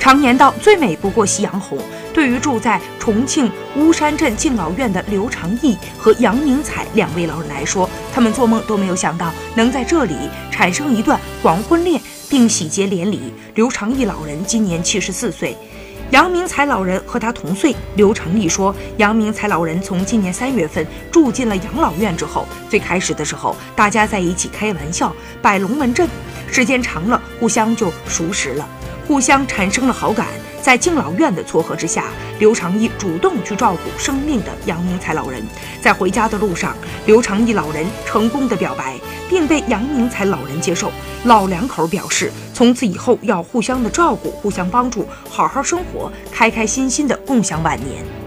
常言道：“最美不过夕阳红。”对于住在重庆巫山镇敬老院的刘长义和杨明彩两位老人来说，他们做梦都没有想到能在这里产生一段黄昏恋，并喜结连理。刘长义老人今年七十四岁。杨明才老人和他同岁。刘成义说，杨明才老人从今年三月份住进了养老院之后，最开始的时候，大家在一起开玩笑、摆龙门阵，时间长了，互相就熟识了，互相产生了好感。在敬老院的撮合之下，刘长义主动去照顾生病的杨明才老人。在回家的路上，刘长义老人成功的表白，并被杨明才老人接受。老两口表示，从此以后要互相的照顾，互相帮助，好好生活，开开心心的共享晚年。